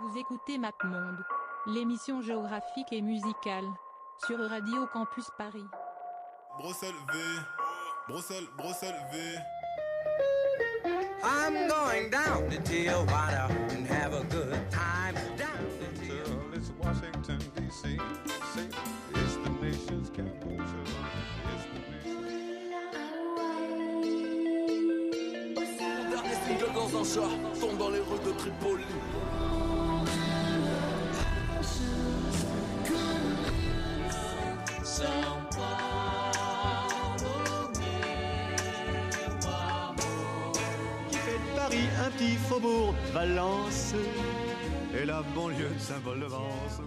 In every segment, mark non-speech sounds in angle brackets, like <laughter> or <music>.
Vous écoutez MapMonde, l'émission géographique et musicale, sur Radio Campus Paris. Bruxelles V, Bruxelles, Bruxelles V. I'm going down to Tijuana and have a good time. Down Tijuana. It's Washington, D.C. It's the nation's capital. It's the nation's Mon dernier single dans un chat tombe dans les rues de Tripoli. Qui fait de Paris un petit faubourg Valence et la banlieue de Saint-Paul-de-Vence.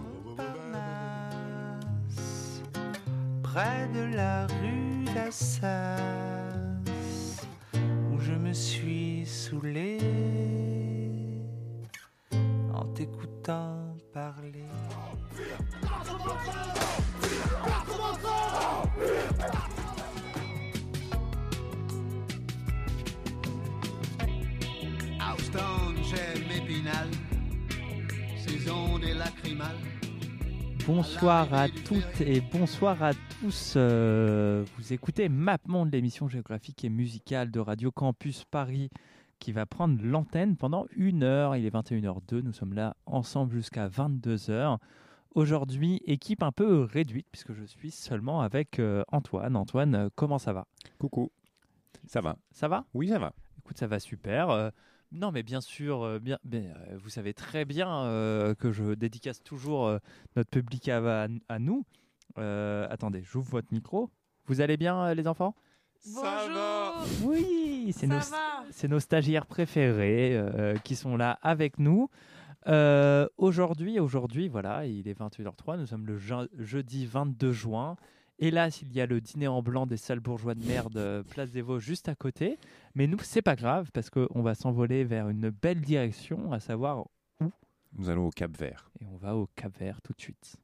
près de la rue d'Assas, où je me suis saoulé en t'écoutant parler. Bonsoir à toutes et bonsoir à tous. Euh, vous écoutez MapMonde, l'émission géographique et musicale de Radio Campus Paris qui va prendre l'antenne pendant une heure. Il est 21h02, nous sommes là ensemble jusqu'à 22h. Aujourd'hui, équipe un peu réduite puisque je suis seulement avec euh, Antoine. Antoine, euh, comment ça va? Coucou. Ça va Ça va? Oui, ça va. Écoute, ça va super. Euh, non, mais bien sûr, euh, bien, mais, euh, vous savez très bien euh, que je dédicace toujours euh, notre public à, à nous. Euh, attendez, j'ouvre votre micro. Vous allez bien, euh, les enfants? Ça va Oui, c'est nos, va c'est nos stagiaires préférés euh, qui sont là avec nous. Euh, aujourd'hui, aujourd'hui, voilà, il est 21h03, nous sommes le je- jeudi 22 juin. Hélas, il y a le dîner en blanc des sales bourgeois de merde, euh, place des Vosges, juste à côté. Mais nous, c'est pas grave parce qu'on va s'envoler vers une belle direction, à savoir Nous allons au Cap Vert. et on va au Cap Vert tout de suite.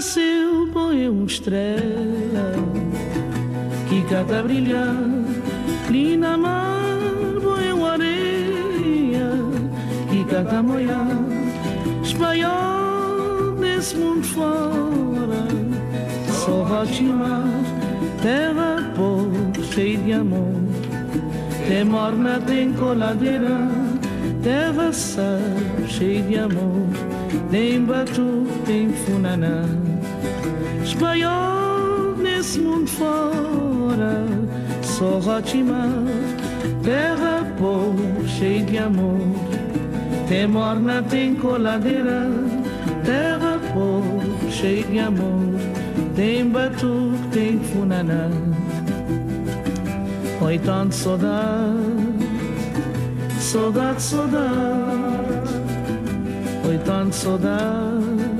Nasceu, põe uma estrela que cata brilhar. Linda mar, põe uma areia que cata moiar. Espanhol desse mundo fora, só rotimar. Terra pobre, cheia de amor. Tem morna, tem coladeira. Terra sal, cheia de amor. Tem batu, tem funaná. Espanhol nesse mundo fora, só rotimar. Terra pobre, cheia de amor. Tem morna, tem coladeira. Terra pobre, cheia de amor. Tem batu, tem funaná. Oi, tanto saudade, saudade, saudade. Oi, tanto saudade,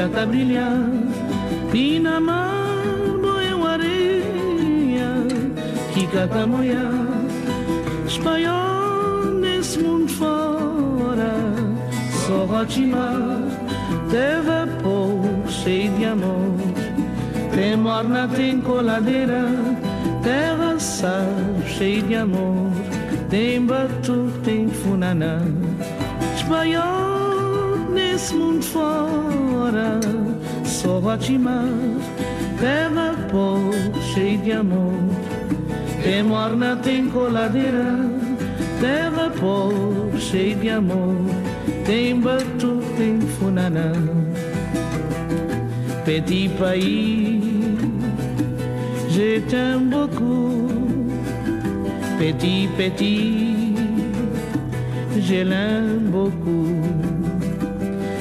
Canta brilhar na mar boia uma areia que canta espanhol nesse mundo fora. Só rotimar terra pobre cheia de amor. Tem morna tem coladeira terra sal cheia de amor. Tem batu tem funaná espanhol nesse mundo fora, só a te amar. Terra pó, cheio de amor. Tem morna, tem coladeira. Terra pó, cheio de amor. Tem batu, tem funanã. Petit pays, je t'aime beaucoup. Petit, petit, je l'aime beaucoup.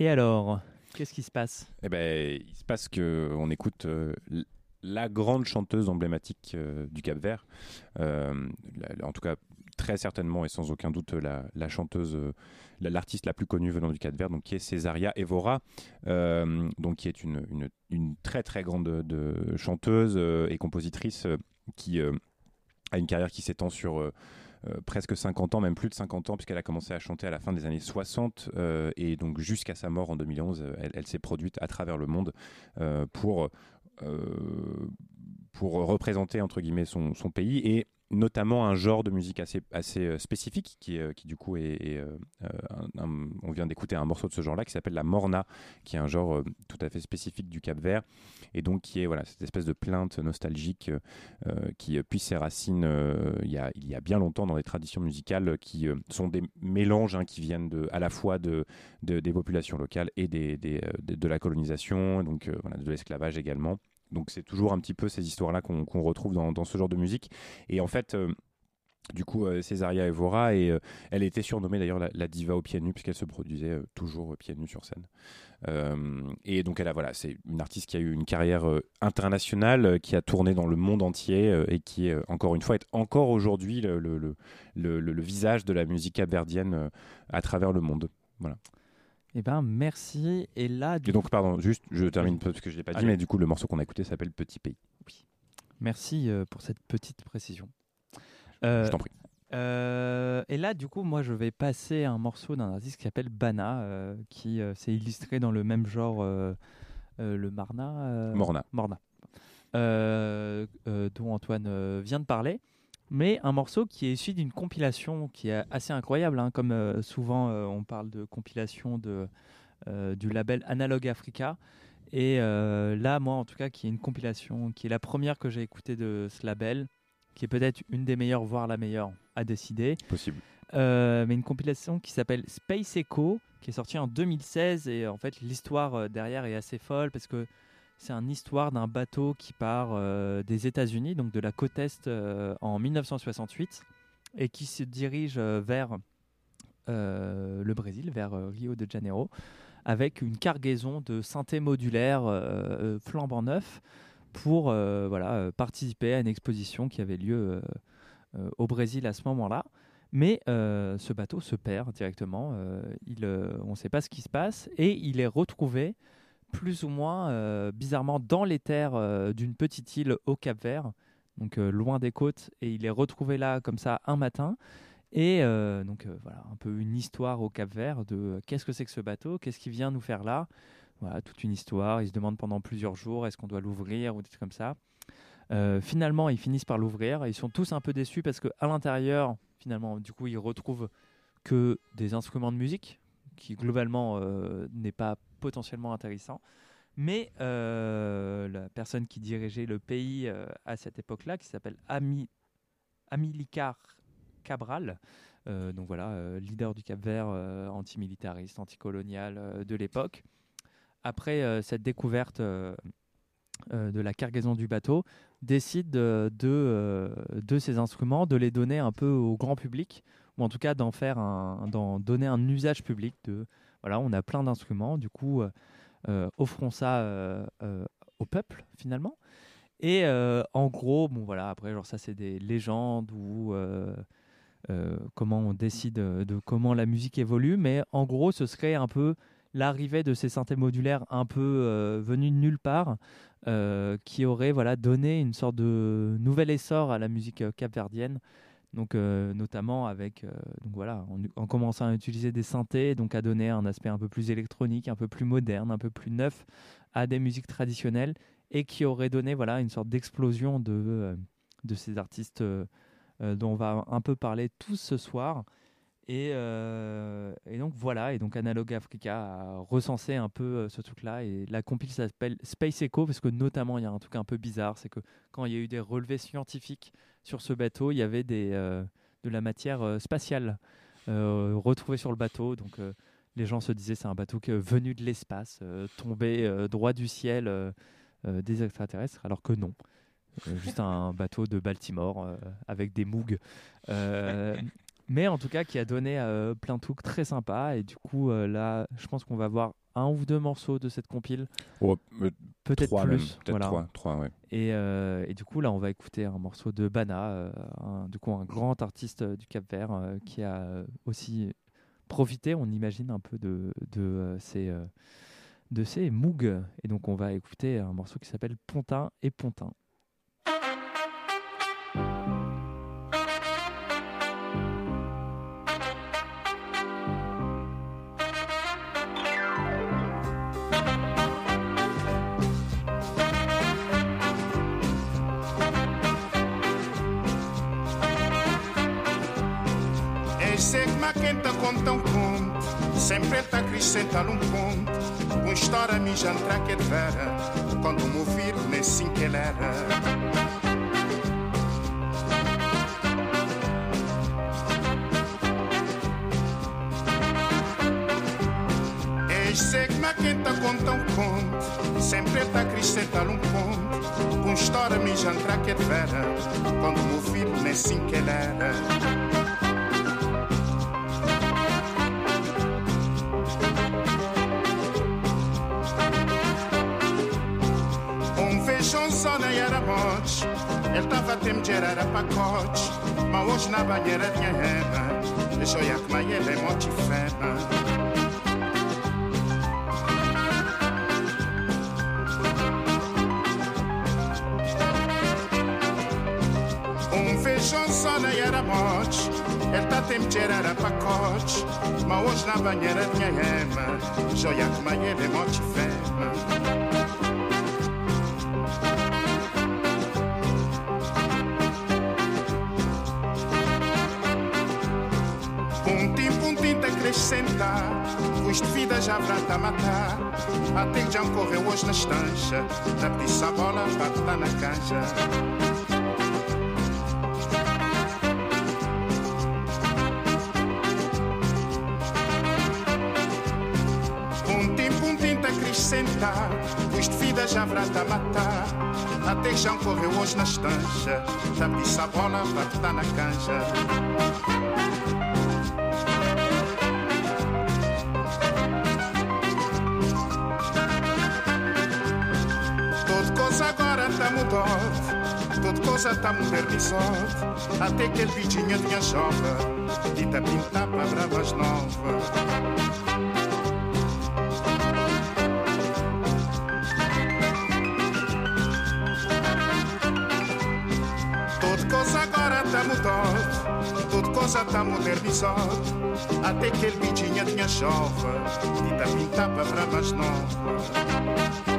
Et alors, qu'est-ce qui se passe? Eh ben, il se passe que on écoute euh, la grande chanteuse emblématique euh, du Cap Vert, euh, en tout cas très certainement et sans aucun doute la, chanteuse, la- l'artiste la plus connue venant du Cap Vert, donc qui est Césaria Evora, donc qui est une, très très grande de, chanteuse et compositrice qui a une carrière qui s'étend sur presque 50 ans, même plus de 50 ans, puisqu'elle a commencé à chanter à la fin des années 60 euh, et donc jusqu'à sa mort en 2011, euh, elle, elle s'est produite à travers le monde euh, pour, euh, représenter son, son pays. Et notamment un genre de musique assez, assez euh, spécifique qui, euh, qui du coup est, euh, on vient d'écouter un morceau de ce genre-là qui s'appelle la morna qui est un genre tout à fait spécifique du Cap Vert et donc qui est voilà cette espèce de plainte nostalgique qui puise ses racines il, y a, il y a bien longtemps dans les traditions musicales qui sont des mélanges hein, qui viennent de, à la fois de, de- des populations locales et des, des, de, la colonisation, donc voilà, de l'esclavage également. Donc c'est toujours un petit peu ces histoires-là qu'on retrouve dans, ce genre de musique. Et en fait, euh, du coup, euh, Césaria Evora, et, euh, elle était surnommée d'ailleurs la, diva aux pieds nus, puisqu'elle se produisait toujours pieds nus sur scène. Et donc, elle a, voilà, c'est une artiste qui a eu une carrière internationale, qui a tourné dans le monde entier, et qui, est, encore une fois, est encore aujourd'hui le, le, visage de la musique capverdienne euh, à travers le monde. Voilà. Eh ben, merci. Et là, du Et donc, pardon, juste, je termine parce que je l'ai pas dit, Allez. mais du coup, le morceau qu'on a écouté s'appelle Petit Pays. Merci euh, pour cette petite précision. Euh, je t'en prie. euh, et là, du coup, moi, je vais passer un morceau d'un artiste qui s'appelle Bana, euh, qui euh, s'est illustré dans le même genre, euh, euh, le Marna. euh, Morna. Morna. Euh, euh, dont Antoine euh, vient de parler. Mais un morceau qui est issu d'une compilation qui est assez incroyable, hein, comme euh, souvent euh, on parle de compilation de, euh, du label Analog Africa. Et là, moi, en tout cas, qui est une compilation, qui est la première que j'ai écoutée de ce label, qui est peut-être une des meilleures, voire la meilleure, à décider. Possible. Mais une compilation qui s'appelle Space Echo, qui est sortie en 2016. Et en fait, l'histoire derrière est assez folle parce que c'est une histoire d'un bateau qui part euh, des États-Unis, donc de la côte Est, euh, en 1968, et qui se dirige euh, vers le Brésil, vers Rio de Janeiro, avec une cargaison de synthé modulaire flambant neuf pour voilà, participer à une exposition qui avait lieu au Brésil à ce moment-là. Mais ce bateau se perd directement. on ne sait pas ce qui se passe et il est retrouvé plus ou moins euh, bizarrement dans les terres euh, d'une petite île au Cap Vert, donc euh, loin des côtes. Et il est retrouvé là comme ça un matin. Et donc voilà, un peu une histoire au Cap Vert de qu'est-ce que c'est que ce bateau, qu'est-ce qu'il vient nous faire là. Voilà, toute une histoire. Ils se demandent pendant plusieurs jours est-ce qu'on doit l'ouvrir ou des trucs comme ça. Finalement, ils finissent par l'ouvrir. Ils sont tous un peu déçus parce qu'à l'intérieur, finalement, du coup, ils retrouvent que des instruments de musique, qui globalement n'est pas potentiellement intéressant. Mais euh, la personne qui dirigeait le pays euh, à cette époque-là, qui s'appelle Ami, Cabral, euh, donc voilà, leader du Cap Vert, euh, antimilitariste, anticolonial de l'époque, après cette découverte de la cargaison du bateau, décide de, de, de ces instruments, de les donner un peu au grand public, ou en tout cas d'en faire un, d'en donner un usage public. De on a plein d'instruments, du coup, euh, euh, offrons ça euh, au peuple finalement. Et en gros, bon voilà, après, ça c'est des légendes ou comment on décide de comment la musique évolue, mais en gros, ce serait un peu l'arrivée de ces synthés modulaires un peu venus de nulle part, qui aurait voilà donné une sorte de nouvel essor à la musique capverdienne. Donc euh, notamment avec euh, donc voilà en, en commençant à utiliser des synthés, donc à donner un aspect un peu plus électronique, un peu plus moderne, un peu plus neuf à des musiques traditionnelles et qui aurait donné voilà une sorte d'explosion de euh, de ces artistes dont on va un peu parler tous ce soir. Et, et donc voilà, et donc Analog Africa a recensé un peu ce truc-là. Et la compile s'appelle Space Echo parce que notamment il y a un truc un peu bizarre, c'est que quand il y a eu des relevés scientifiques sur ce bateau, il y avait des, euh, de la matière euh, spatiale euh, retrouvée sur le bateau. Donc les gens se disaient c'est un bateau que, venu de l'espace, tombé droit du ciel des extraterrestres, alors que non. Juste un <laughs> bateau de Baltimore avec des. Euh, mais en tout cas, qui a donné euh, plein de trucs très sympas. Et du coup, euh, là, je pense qu'on va voir un ou deux morceaux de cette compile. Oh, Peut-être plus. peut-être voilà. trois, trois, ouais. Et, euh, et du coup, là, on va écouter un morceau de Bana, euh, un, du coup, un grand artiste euh, du Cap Vert euh, qui a aussi profité, on imagine, un peu de, de, ces, de ces Moog. Et donc, on va écouter un morceau qui s'appelle Pontin et Pontin. frente acrescentando um ponto Com história me jantra que é vera Quando me ouvir nem sim que ele era. Segma é quem tá conta um conto Sempre tá acrescentar um ponto Com história me jantar que vera Quando me ouvir nem sim que ele era. tymczera pakoć, hoje na banierę wiecheba, wyszo jak ma jele moci feba. Um feijão só na era morte, ele tá pacote, mas hoje na banierę wiecheba, wyszo jak ma jele moci feba. Custo de vida já vrata a matar. Até que já correu hoje na estancha. Já pedisse a bola estar na acrescentar Custo de vida já vrata a matar. Até que já correu hoje na estancha. Já pedisse a bola estar na caixa sorte Toda coisa está modernizada Até que ele bichinho tinha chova E da pintar para bravas novas Tudo coisa agora está mudada tudo coisa está modernizada Até que ele bichinho tinha chova E da pintar para bravas novas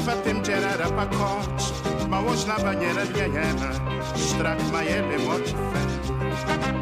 żaba tym dziera pakot, mało żaba nie radniejemy, sztrak majemy motwę.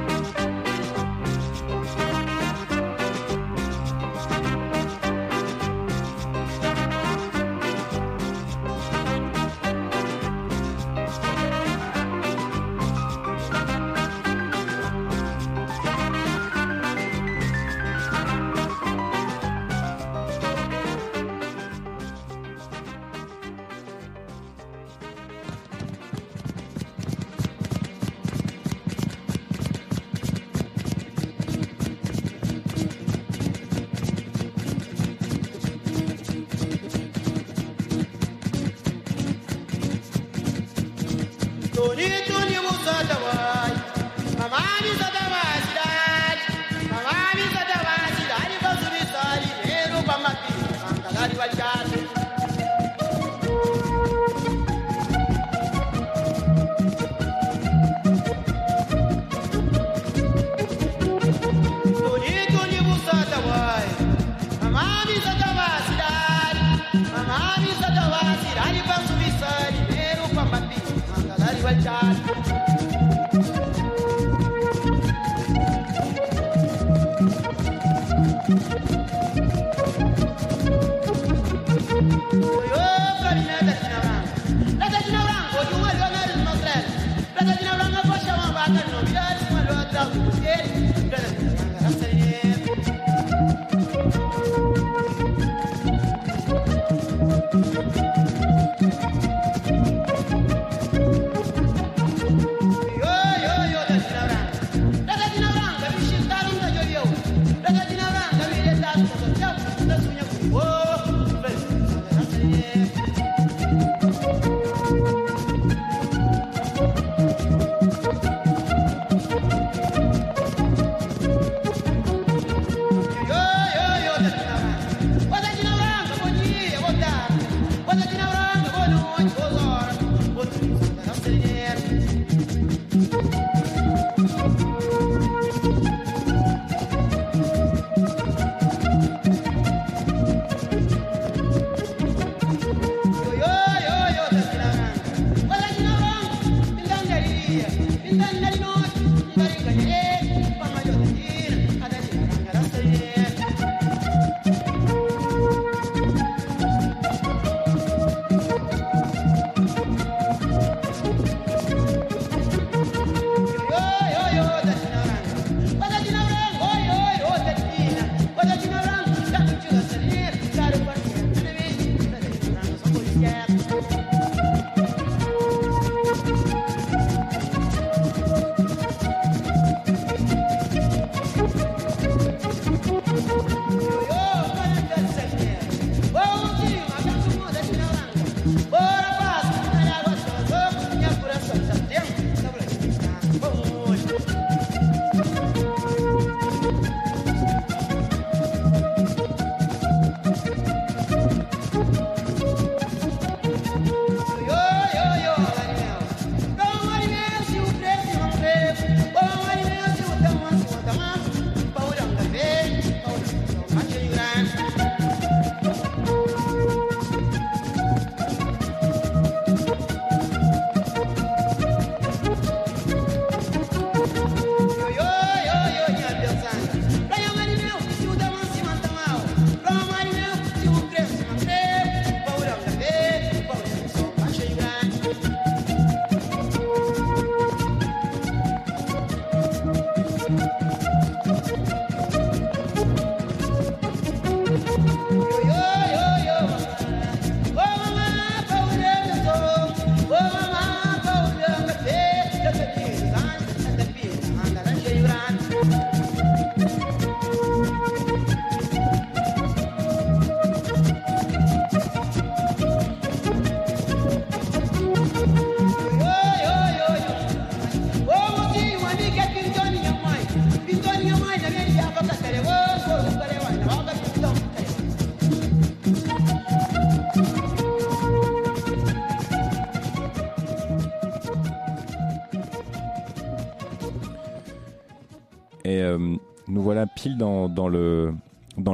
Dans,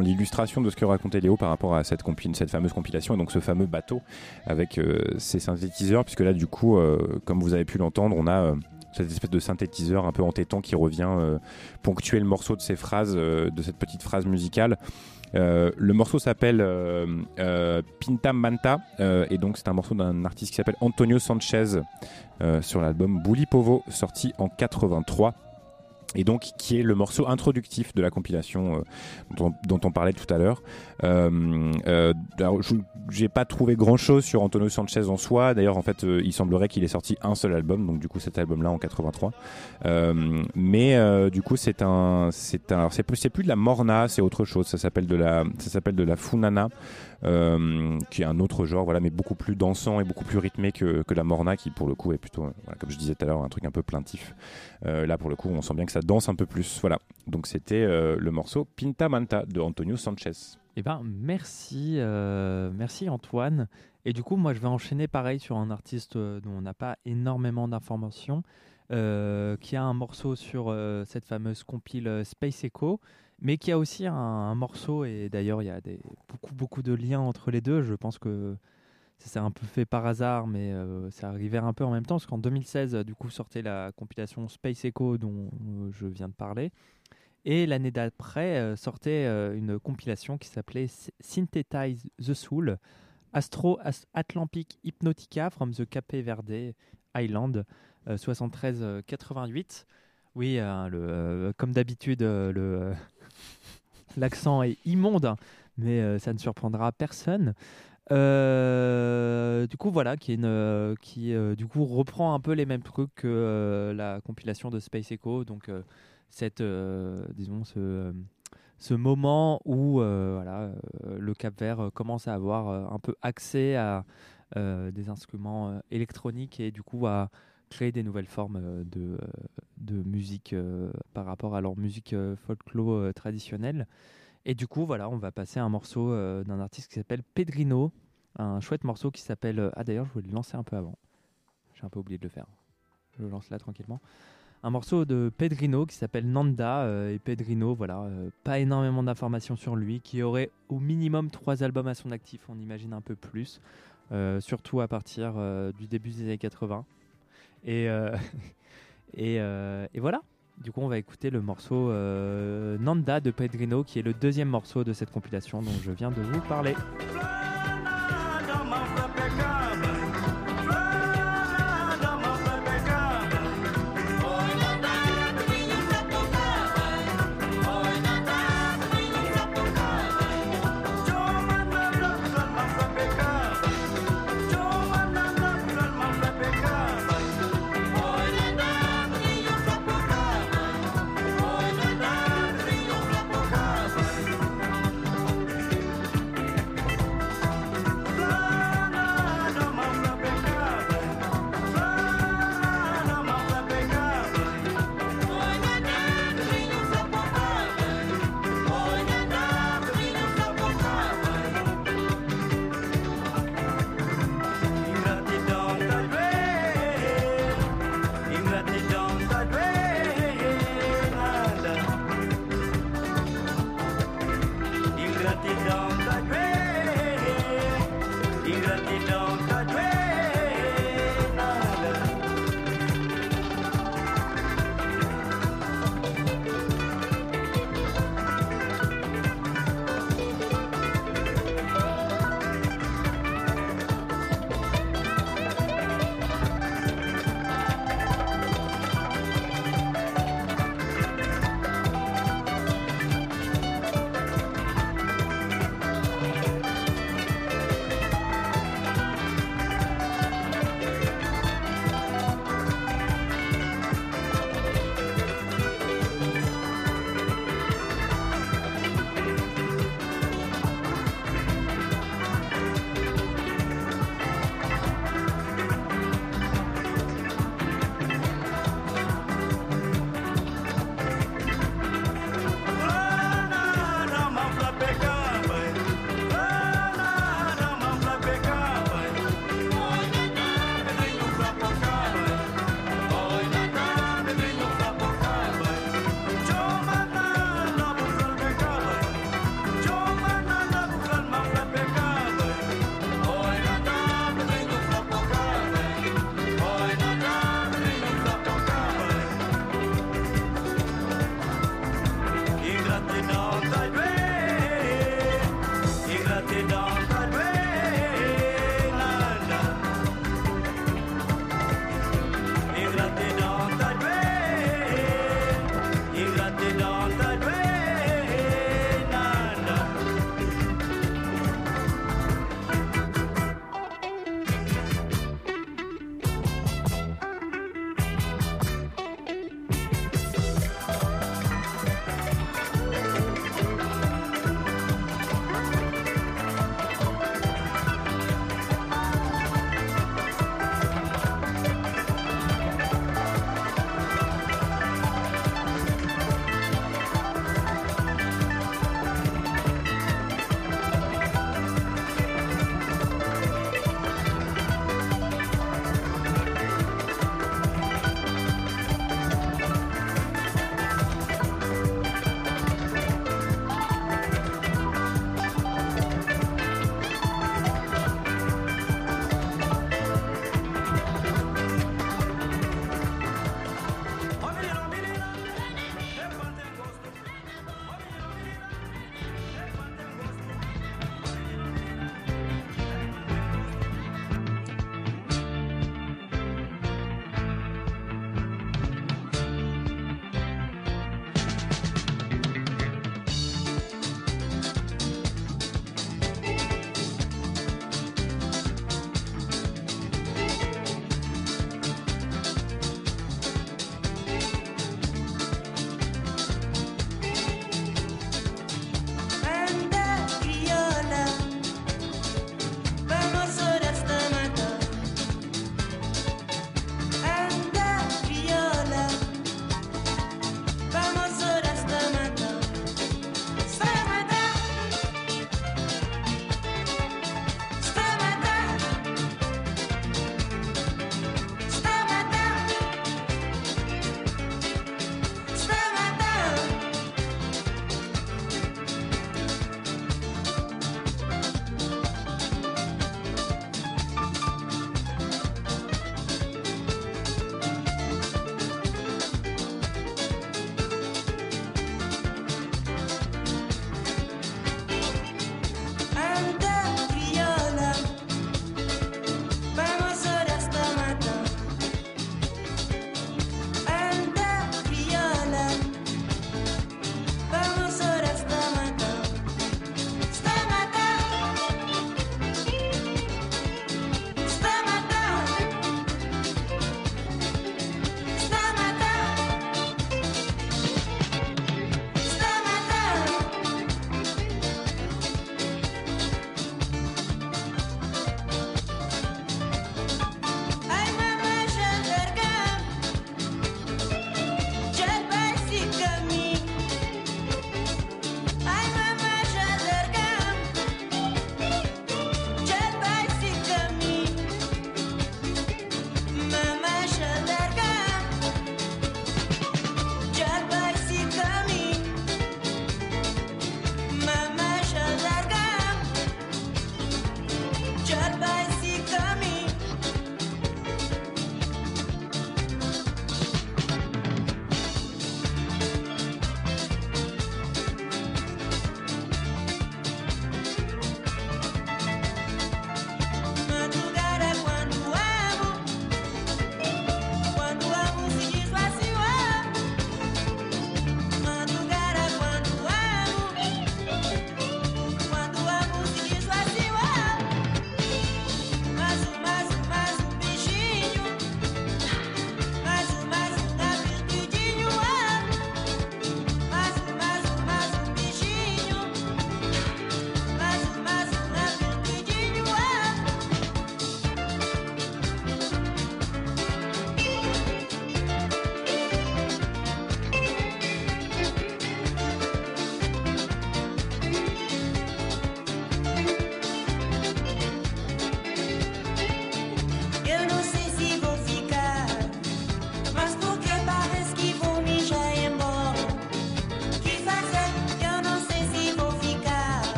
l'illustration de ce que racontait Léo par rapport à cette, fameuse compilation et donc ce fameux bateau avec euh, ces synthétiseurs? Puisque là du coup euh, comme vous avez pu l'entendre on a euh, cette espèce de synthétiseur un peu entêtant qui revient euh, ponctuer le morceau de ces phrases, euh, de cette petite phrase musicale. Euh, le morceau s'appelle euh, euh, Pinta Manta euh, et donc c'est un morceau d'un artiste qui s'appelle Antonio Sanchez euh, sur l'album Bully Povo sorti en 83 et donc qui est le morceau introductif de la compilation euh, dont, on parlait tout à l'heure. Euh, euh, j'ai pas trouvé grand chose sur Antonio Sanchez en soi. D'ailleurs, en fait, euh, il semblerait qu'il ait sorti un seul album, donc du coup cet album-là en 83. Euh, mais du coup, c'est un, c'est un, alors, c'est plus de la morna, c'est autre chose. Ça s'appelle de la, ça s'appelle de la funana. Euh, qui est un autre genre, voilà, mais beaucoup plus dansant et beaucoup plus rythmé que, que la morna, qui pour le coup est plutôt, comme je disais tout à l'heure, un truc un peu plaintif. Euh, là, pour le coup, on sent bien que ça danse un peu plus. Voilà. Donc c'était euh, le morceau Pinta Manta de Antonio Sanchez. Eh ben, merci, merci Antoine. Et du coup, moi, je vais enchaîner pareil sur un artiste dont on n'a pas énormément d'informations, qui a un morceau sur cette fameuse compile Space Echo, mais qui a aussi un, morceau, et d'ailleurs, il y a beaucoup, beaucoup de liens entre les deux. Je pense que ça s'est un peu fait par hasard, mais euh, ça arrivait un peu en même temps, parce qu'en 2016, euh, du coup, sortait la compilation Space Echo dont euh, je viens de parler. Et l'année d'après sortait une compilation qui s'appelait Synthetize the Soul, Astro As- Atlantic Hypnotica from the Cape Verde Island, euh, 73-88. Oui, euh, comme d'habitude, le, l'accent est immonde, mais euh, ça ne surprendra personne. Euh, du coup, voilà, qui, est une, euh, qui du coup reprend un peu les mêmes trucs que la compilation de Space Echo. Donc, cette, disons, ce, ce moment où voilà, le Cap Vert commence à avoir un peu accès à des instruments électroniques et du coup à créer des nouvelles formes euh, de, euh, de musique euh, par rapport à leur musique folklore traditionnelle. Et du coup, voilà, on va passer un morceau d'un artiste qui s'appelle Pedrino, un chouette morceau qui s'appelle. Ah, d'ailleurs, je voulais le lancer un peu avant. J'ai un peu oublié de le faire. Je le lance là tranquillement. Un morceau de Pedrino qui s'appelle Nanda. et Pedrino, voilà, pas énormément d'informations sur lui, qui aurait au minimum trois albums à son actif, on imagine un peu plus, surtout à partir du début des années 80. Et, euh, <laughs> et, euh, et voilà. Du coup, on va écouter le morceau euh, Nanda de Pedrino, qui est le deuxième morceau de cette compilation dont je viens de vous parler.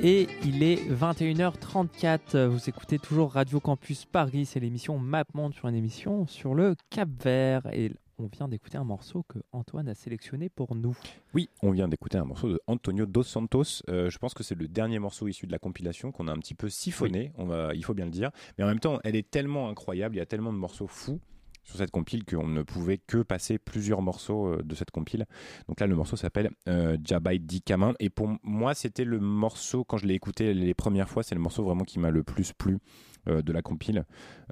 Et il est 21h34. Vous écoutez toujours Radio Campus Paris. C'est l'émission Map Monde sur une émission sur le Cap Vert. Et on vient d'écouter un morceau que Antoine a sélectionné pour nous. Oui, on vient d'écouter un morceau de Antonio Dos Santos. Euh, je pense que c'est le dernier morceau issu de la compilation qu'on a un petit peu siphonné, on va, il faut bien le dire. Mais en même temps, elle est tellement incroyable, il y a tellement de morceaux fous sur cette compile qu'on ne pouvait que passer plusieurs morceaux euh, de cette compile. Donc là, le morceau s'appelle euh, Jabai Di Kamin. Et pour moi, c'était le morceau, quand je l'ai écouté les premières fois, c'est le morceau vraiment qui m'a le plus plu euh, de la compile.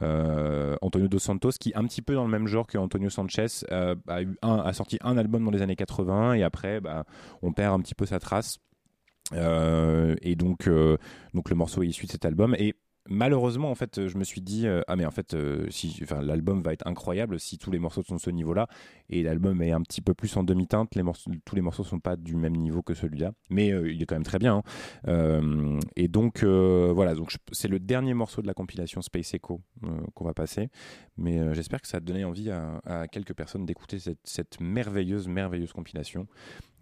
Antonio Dos Santos, qui un petit peu dans le même genre que Antonio Sanchez, a, eu un, a sorti un album dans les années 80 et après, bah, on perd un petit peu sa trace. Et donc, donc le morceau est issu de cet album. Et malheureusement, en fait, je me suis dit, euh, ah mais en fait, euh, si, l'album va être incroyable si tous les morceaux sont de ce niveau-là. Et l'album est un petit peu plus en demi-teinte. Tous les morceaux sont pas du même niveau que celui-là, mais euh, il est quand même très bien. hein. Euh, et donc euh, voilà, donc c'est le dernier morceau de la compilation Space Echo euh, qu'on va passer. Mais euh, j'espère que ça a donné envie à, à quelques personnes d'écouter cette, cette merveilleuse, merveilleuse compilation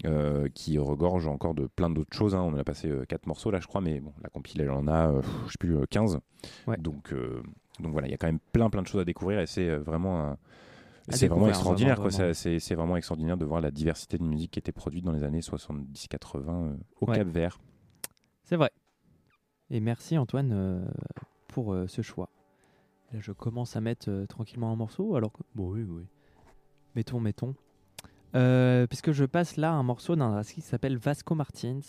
euh, qui regorge encore de plein d'autres choses. hein. On en a passé euh, quatre morceaux là, je crois, mais bon, la compile elle en a, euh, je sais plus, euh, 15. Donc, euh, donc voilà, il y a quand même plein, plein de choses à découvrir et c'est euh, vraiment c'est vraiment extraordinaire, vraiment, quoi. C'est vraiment extraordinaire de voir la diversité de musique qui était produite dans les années 70-80 euh, au Ouais. Cap Vert. C'est vrai. Et merci Antoine pour ce choix. Là, je commence à mettre tranquillement un morceau, alors que... Bon, oui, oui. Mettons, mettons. Euh, puisque je passe là un morceau d'un artiste qui s'appelle Vasco Martins,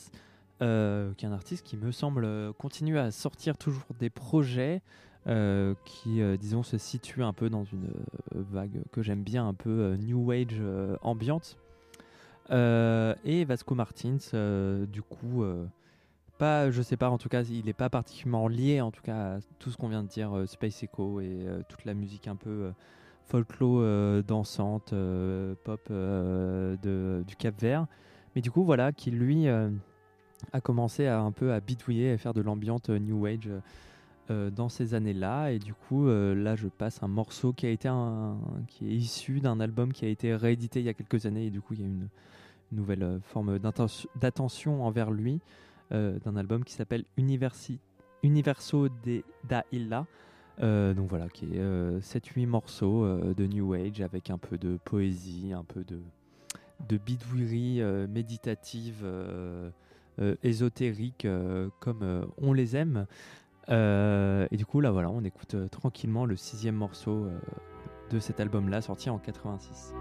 euh, qui est un artiste qui me semble continue à sortir toujours des projets euh, qui, disons, se situent un peu dans une vague que j'aime bien, un peu New Age ambiante. Et Vasco Martins, du coup, pas, je sais pas, en tout cas, il n'est pas particulièrement lié, en tout cas, à tout ce qu'on vient de dire, Space Echo et toute la musique un peu folklore euh, dansante, euh, pop euh, du Cap Vert. Mais du coup, voilà, qui lui euh, a commencé à un peu à bidouiller, à faire de l'ambiance New Age. dans ces années-là et du coup là je passe un morceau qui a été qui est issu d'un album qui a été réédité il y a quelques années et du coup il y a une nouvelle forme d'attention envers lui d'un album qui s'appelle Universo de, da Illa Euh, donc voilà, qui est 7-8 morceaux euh, de New Age avec un peu de poésie, un peu de, de bidouillerie euh, méditative, euh, euh, ésotérique, euh, comme euh, on les aime. Euh, et du coup, là voilà, on écoute euh, tranquillement le sixième morceau euh, de cet album-là, sorti en 86.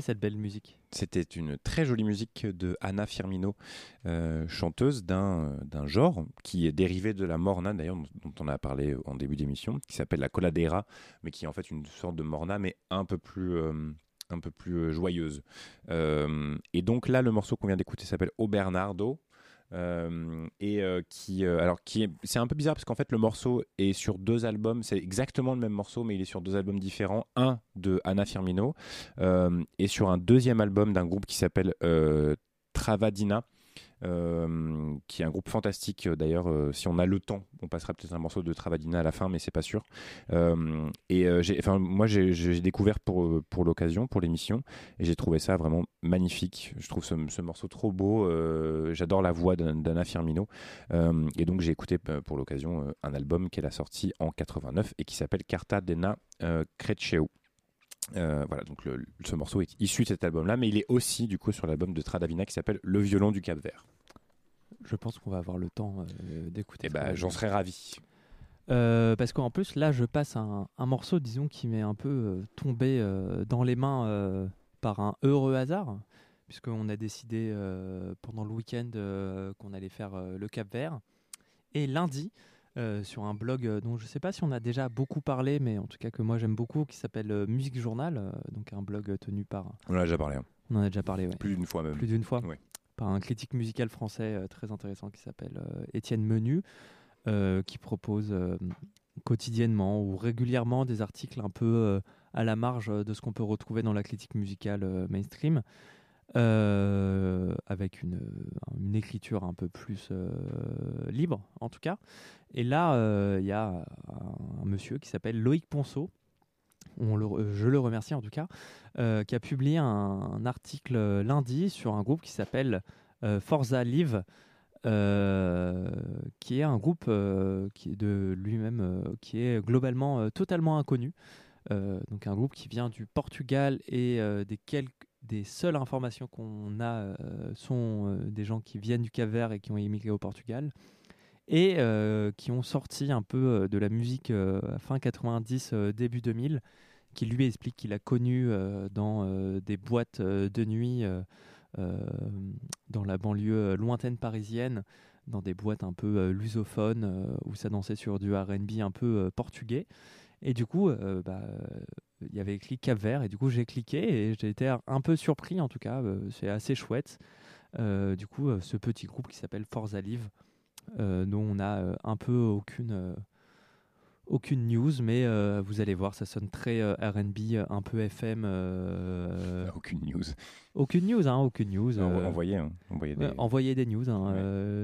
Cette belle musique C'était une très jolie musique de Anna Firmino, euh, chanteuse d'un d'un genre qui est dérivé de la morna, d'ailleurs, dont on a parlé en début d'émission, qui s'appelle la coladera, mais qui est en fait une sorte de morna, mais un peu plus, euh, un peu plus euh, joyeuse. Euh, et donc là, le morceau qu'on vient d'écouter s'appelle O Bernardo. Euh, et euh, qui euh, alors c'est un peu bizarre parce qu'en fait le morceau est sur deux albums. C'est exactement le même morceau mais il est sur deux albums différents. Un de Anna Firmino et sur un deuxième album d'un groupe qui s'appelle Travadina, euh, qui est un groupe fantastique. euh, D'ailleurs, euh, si on a le temps, on passera peut-être un morceau de Travadina à la fin, mais c'est pas sûr. Et enfin, moi, j'ai, découvert pour, pour l'occasion, pour l'émission, et j'ai trouvé ça vraiment magnifique. Je trouve ce, ce morceau trop beau. j'adore la voix d'An- d'Anna Firmino. Et donc, j'ai écouté pour l'occasion un album qu'elle a sorti en 89 et qui s'appelle Carta Dena Creceu. Euh, voilà, donc le- ce morceau est issu de cet album-là, mais il est aussi du coup sur l'album de Tradavina qui s'appelle Le violon du Cap Vert. Je pense qu'on va avoir le temps euh, d'écouter. Et bah, j'en serais ravi. Euh, parce qu'en plus, là, je passe un, un morceau, disons, qui m'est un peu tombé dans les mains par un heureux hasard, puisqu'on a décidé pendant le week-end qu'on allait faire le Cap Vert. Et lundi, euh, sur un blog euh, dont je ne sais pas si on a déjà beaucoup parlé, mais en tout cas que moi j'aime beaucoup, qui s'appelle euh, Musique Journal, donc un blog tenu par. On en a déjà parlé. hein. On en a déjà parlé, ouais. Plus d'une fois même. Plus d'une fois. Ouais. Par un critique musical français très intéressant qui s'appelle Étienne Menu, qui propose quotidiennement ou régulièrement des articles un peu à la marge de ce qu'on peut retrouver dans la critique musicale mainstream, euh, avec une, une écriture un peu plus euh, libre en tout cas. Et là, euh, il y a un, monsieur qui s'appelle Loïc Ponceau, je le remercie en tout cas, qui a publié un, article lundi sur un groupe qui s'appelle Forza Live, qui est un groupe qui est de lui-même, qui est globalement totalement inconnu. Donc un groupe qui vient du Portugal et des quelques des seules informations qu'on a euh, sont euh, des gens qui viennent du Cap-Vert et qui ont émigré au Portugal et euh, qui ont sorti un peu de la musique fin 90, euh, début 2000, qui lui explique qu'il a connu dans des boîtes de nuit dans la banlieue lointaine parisienne, dans des boîtes un peu lusophones où ça dansait sur du R&B un peu portugais. Et du coup, euh, bah, euh, il y avait écrit Cap Vert, et du coup j'ai cliqué et j'ai été un peu surpris en tout cas. euh, c'est assez chouette. Du coup, ce petit groupe qui s'appelle Forza Live, dont on a un peu aucune aucune news, mais euh, vous allez voir, ça sonne très euh, R&B, un peu FM. euh, Aucune news. Aucune news, hein, aucune news. En- envoyez, hein, envoyez des- ouais, envoyez des news. hein,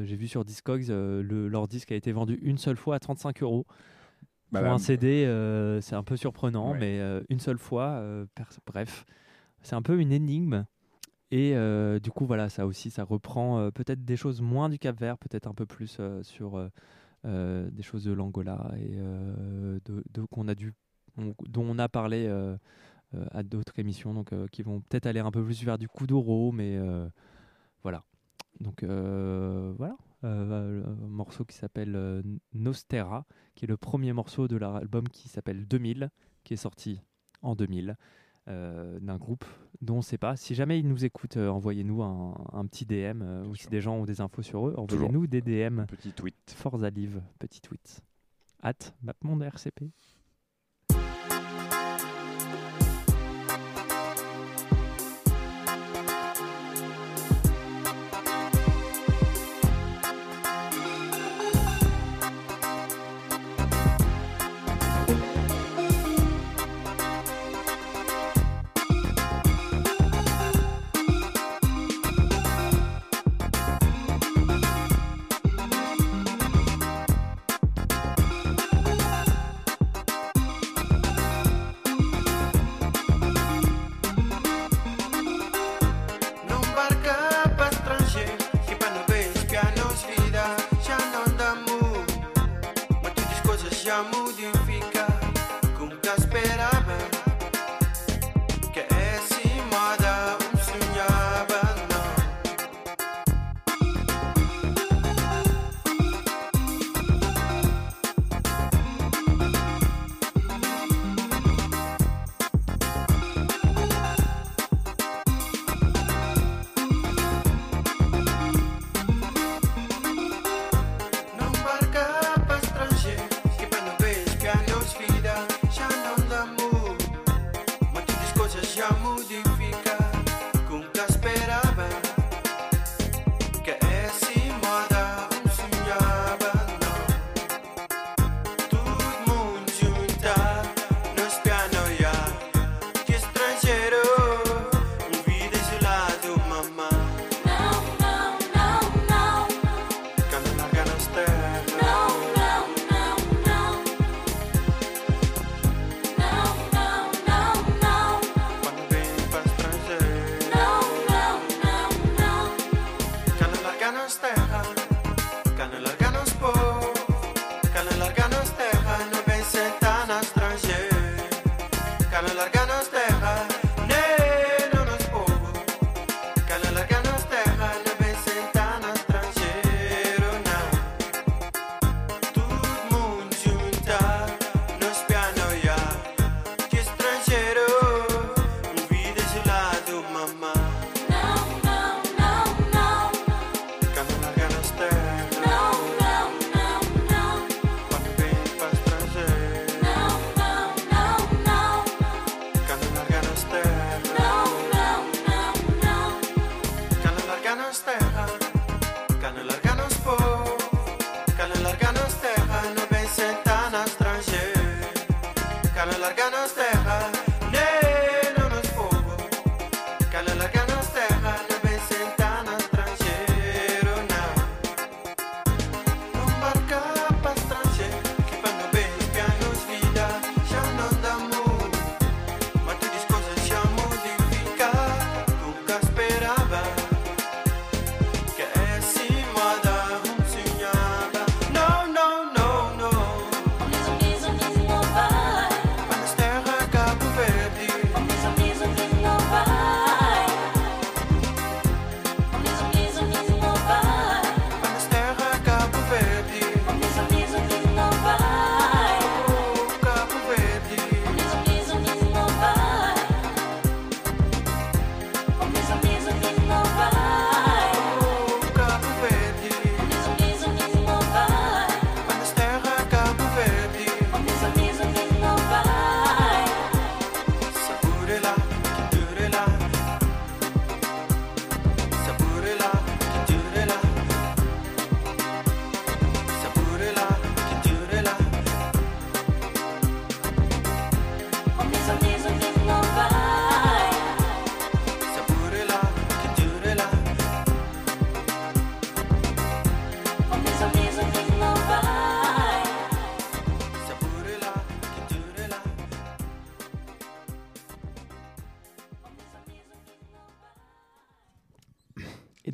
J'ai vu sur Discogs, le, leur disque a été vendu une seule fois à 35 euros. Bah, Pour bah, un CD, euh, c'est un peu surprenant, Ouais. mais euh, une seule fois, euh, bref, c'est un peu une énigme. Et du coup, voilà, ça aussi, ça reprend peut-être des choses moins du Cap Vert, peut-être un peu plus sur des choses de l'Angola et de, de- qu'on a dû, on- dont on a parlé à d'autres émissions, donc qui vont peut-être aller un peu plus vers du Kuduro, mais voilà. Donc voilà, Euh, un morceau qui s'appelle euh, Nostera, qui est le premier morceau de leur album qui s'appelle 2000, qui est sorti en 2000, euh, d'un groupe dont on ne sait pas. Si jamais ils nous écoutent, euh, envoyez-nous un, un petit DM, euh, ou si des gens ont des infos sur eux, envoyez-nous des DM. Petit tweet. Forza Live, petit tweet. At Mapmonde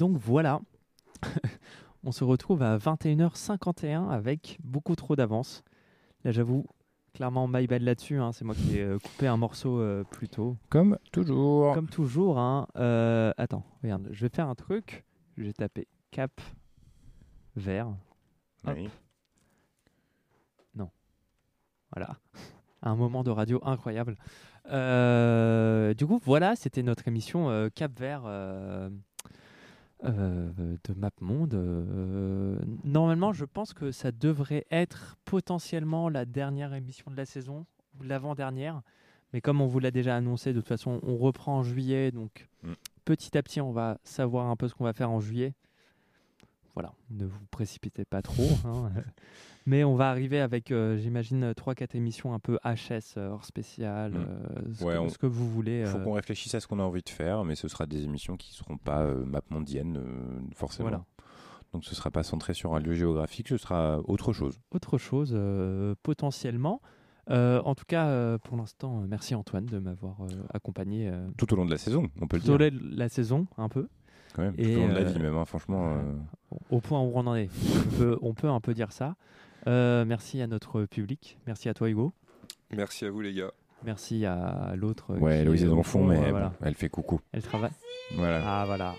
donc voilà, <laughs> on se retrouve à 21h51 avec beaucoup trop d'avance. Là, j'avoue, clairement, my bad là-dessus. hein, C'est moi qui ai euh, coupé un morceau euh, plus tôt. Comme toujours. Comme toujours. Hein. Euh, attends, regarde, je vais faire un truc. Je vais taper cap vert. Hop. Oui. Non. Voilà. <laughs> Un moment de radio incroyable. Du coup, voilà, c'était notre émission Cap Vert euh, de MapMonde. Euh, normalement, je pense que ça devrait être potentiellement la dernière émission de la saison, ou l'avant-dernière. Mais comme on vous l'a déjà annoncé, de toute façon, on reprend en juillet. Donc, Mm. petit à petit, on va savoir un peu ce qu'on va faire en juillet. Voilà, ne vous précipitez pas trop. hein. <laughs> Mais on va arriver avec, euh, j'imagine, 3-4 émissions un peu HS, euh, hors spécial, Mm. euh, ce, Ouais, que, on- ce que vous voulez. Il faut euh, qu'on réfléchisse à ce qu'on a envie de faire, mais ce sera des émissions qui ne seront pas euh, map mondiennes, euh, forcément. Voilà. Donc ce ne sera pas centré sur un lieu géographique, ce sera autre chose. autre chose euh, potentiellement. Euh, en tout cas, euh, pour l'instant, euh, merci Antoine de m'avoir euh, accompagné euh, Tout au long de la saison, on peut le tout au dire. long de la saison, un peu. Quand même, tout Et, au long de la euh, vie même, hein, franchement. euh, Au point où on en est. On peut, on peut un peu dire ça. Euh, merci à notre public. Merci à toi, Hugo. Merci à vous, les gars. Merci à l'autre. Ouais, Louise est dans le fond, mais euh, voilà. elle fait coucou. Elle travaille. Voilà. Ah, voilà.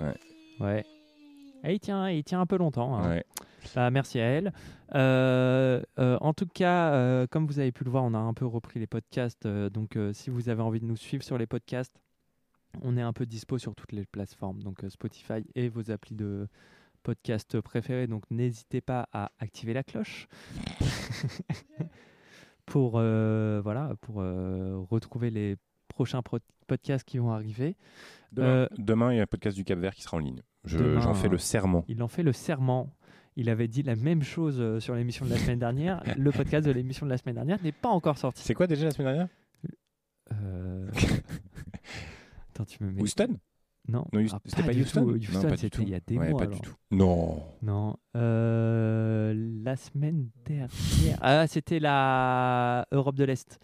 Ouais. Ouais. Et il tient, il tient un peu longtemps. hein. Ouais. Bah, merci à elle. Euh, euh, en tout cas, euh, comme vous avez pu le voir, on a un peu repris les podcasts. euh, donc, euh, si vous avez envie de nous suivre sur les podcasts, on est un peu dispo sur toutes les plateformes, donc euh, Spotify et vos applis de podcast préférés. Donc, n'hésitez pas à activer la cloche <laughs> pour euh, voilà pour euh, retrouver les prochains pro- podcasts qui vont arriver. Demain, Euh, demain, il y a un podcast du Cap Vert qui sera en ligne. Je- J'en fais le serment. Il en fait le serment. Il avait dit la même chose sur l'émission de la semaine dernière. <laughs> le podcast de l'émission de la semaine dernière n'est pas encore sorti. C'est quoi déjà la semaine dernière? Attends, tu me mets. Houston? Non, Ah, c'était pas du Houston? tout. Houston, pas c'était il y a des Ouais, mois. pas du tout. Non. Non. Euh, la semaine dernière. Ah, c'était la Europe de l'Est.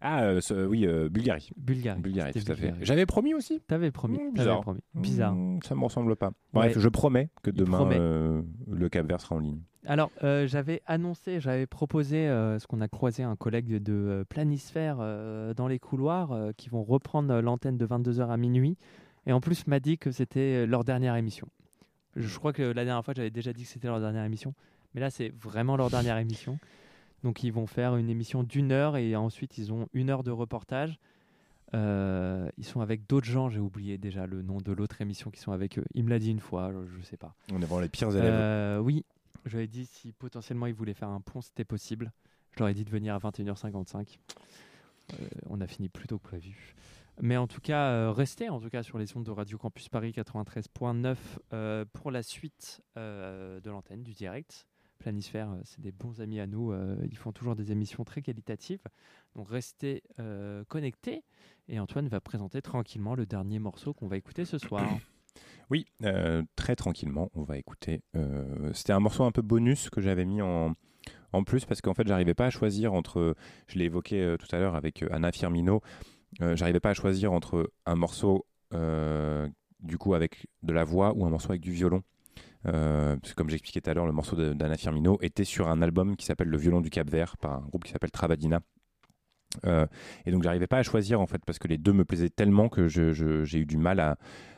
Ah, euh, ce- oui, euh, Bulgarie. Bulgarie. Bulgarie, tout à fait. J'avais promis aussi. T'avais promis. Mmh, t'avais bizarre. promis. Bizarre. Mmh, ça me ressemble pas. Bref, Ouais. je promets que demain, promet. le Cap Vert sera en ligne. Alors, euh, j'avais annoncé, j'avais proposé euh, ce qu'on a croisé un collègue de euh, Planisphère euh, dans les couloirs qui vont reprendre l'antenne de 22h à minuit. Et en plus, m'a dit que c'était leur dernière émission. Je crois que la dernière fois, j'avais déjà dit que c'était leur dernière émission. Mais là, c'est vraiment leur dernière <laughs> émission. Donc, ils vont faire une émission d'une heure et ensuite, ils ont une heure de reportage. Euh, ils sont avec d'autres gens, j'ai oublié déjà le nom de l'autre émission qui sont avec eux. Il me l'a dit une fois, je, je sais pas. On est vraiment les pires élèves. Euh, oui, je lui ai dit si potentiellement ils voulaient faire un pont, c'était possible. Je leur ai dit de venir à 21h55. Euh, on a fini plus tôt que prévu. Mais en tout cas, euh, restez en tout cas sur les ondes de Radio Campus Paris 93.9 euh, pour la suite de l'antenne, du direct. Planisphère, c'est des bons amis à nous. ils font toujours des émissions très qualitatives. Donc restez connectés. Et Antoine va présenter tranquillement le dernier morceau qu'on va écouter ce soir. Oui, euh, très tranquillement, on va écouter. euh, C'était un morceau un peu bonus que j'avais mis en, plus parce qu'en fait, j'arrivais pas à choisir entre. Je l'ai évoqué euh, tout à l'heure avec Anna Firmino. j'arrivais pas à choisir entre un morceau du coup avec de la voix ou un morceau avec du violon. Parce que comme j'expliquais tout à l'heure, le morceau d'Anna Firmino était sur un album qui s'appelle Le violon du Cap Vert par un groupe qui s'appelle Travadina. Euh, et donc j'arrivais pas à choisir en fait parce que les deux me plaisaient tellement que j'ai eu du mal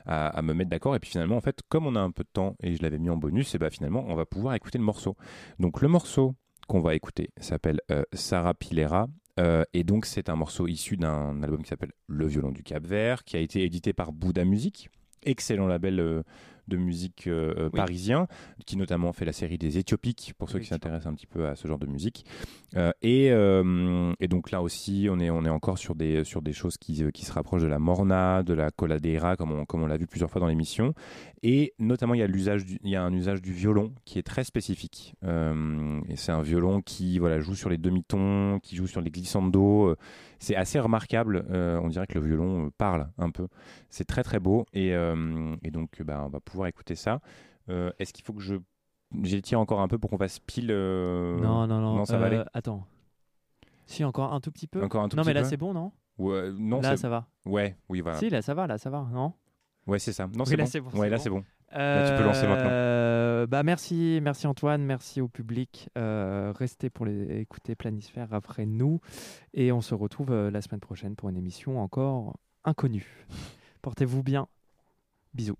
à, me mettre d'accord. Et puis finalement, en fait, comme on a un peu de temps et je l'avais mis en bonus, et bah finalement, on va pouvoir écouter le morceau. Donc le morceau qu'on va écouter s'appelle euh, Sarah Pilera. Euh, et donc c'est un morceau issu d'un album qui s'appelle Le violon du Cap Vert, qui a été édité par Bouddha Music, excellent label de musique euh, euh, Oui. parisien, qui notamment fait la série des Éthiopiques, pour ceux qui s'intéressent un petit peu à ce genre de musique. Euh, et, euh, et donc là aussi, on est, on est encore sur des, sur des choses qui, qui se rapprochent de la morna, de la coladera, comme on, comme on l'a vu plusieurs fois dans l'émission. Et notamment, il y, a l'usage du- il y a un usage du violon qui est très spécifique. Et c'est un violon qui voilà, joue sur les demi-tons, qui joue sur les glissando. C'est assez remarquable. Euh, on dirait que le violon euh, parle un peu. C'est très très beau. Et, euh, et donc, bah, on va pouvoir écouter ça. Est-ce qu'il faut que je j'étire encore un peu pour qu'on fasse pile Non, non, non. Non, ça va aller. Attends. Si, encore un tout petit peu. Encore un tout non, petit mais là, c'est bon, non? Ouais, non, Là, ça va. Ouais, oui, voilà. Si, là, ça va, là, ça va, non? Ouais, c'est ça. Non, Oui, c'est là, bon. c'est bon, Ouais, là, c'est bon. Là, tu peux lancer maintenant. Euh, bah merci, merci Antoine, merci au public. Euh, restez pour écouter Planisphère après nous. Et on se retrouve euh, la semaine prochaine pour une émission encore inconnue. Portez-vous bien. Bisous.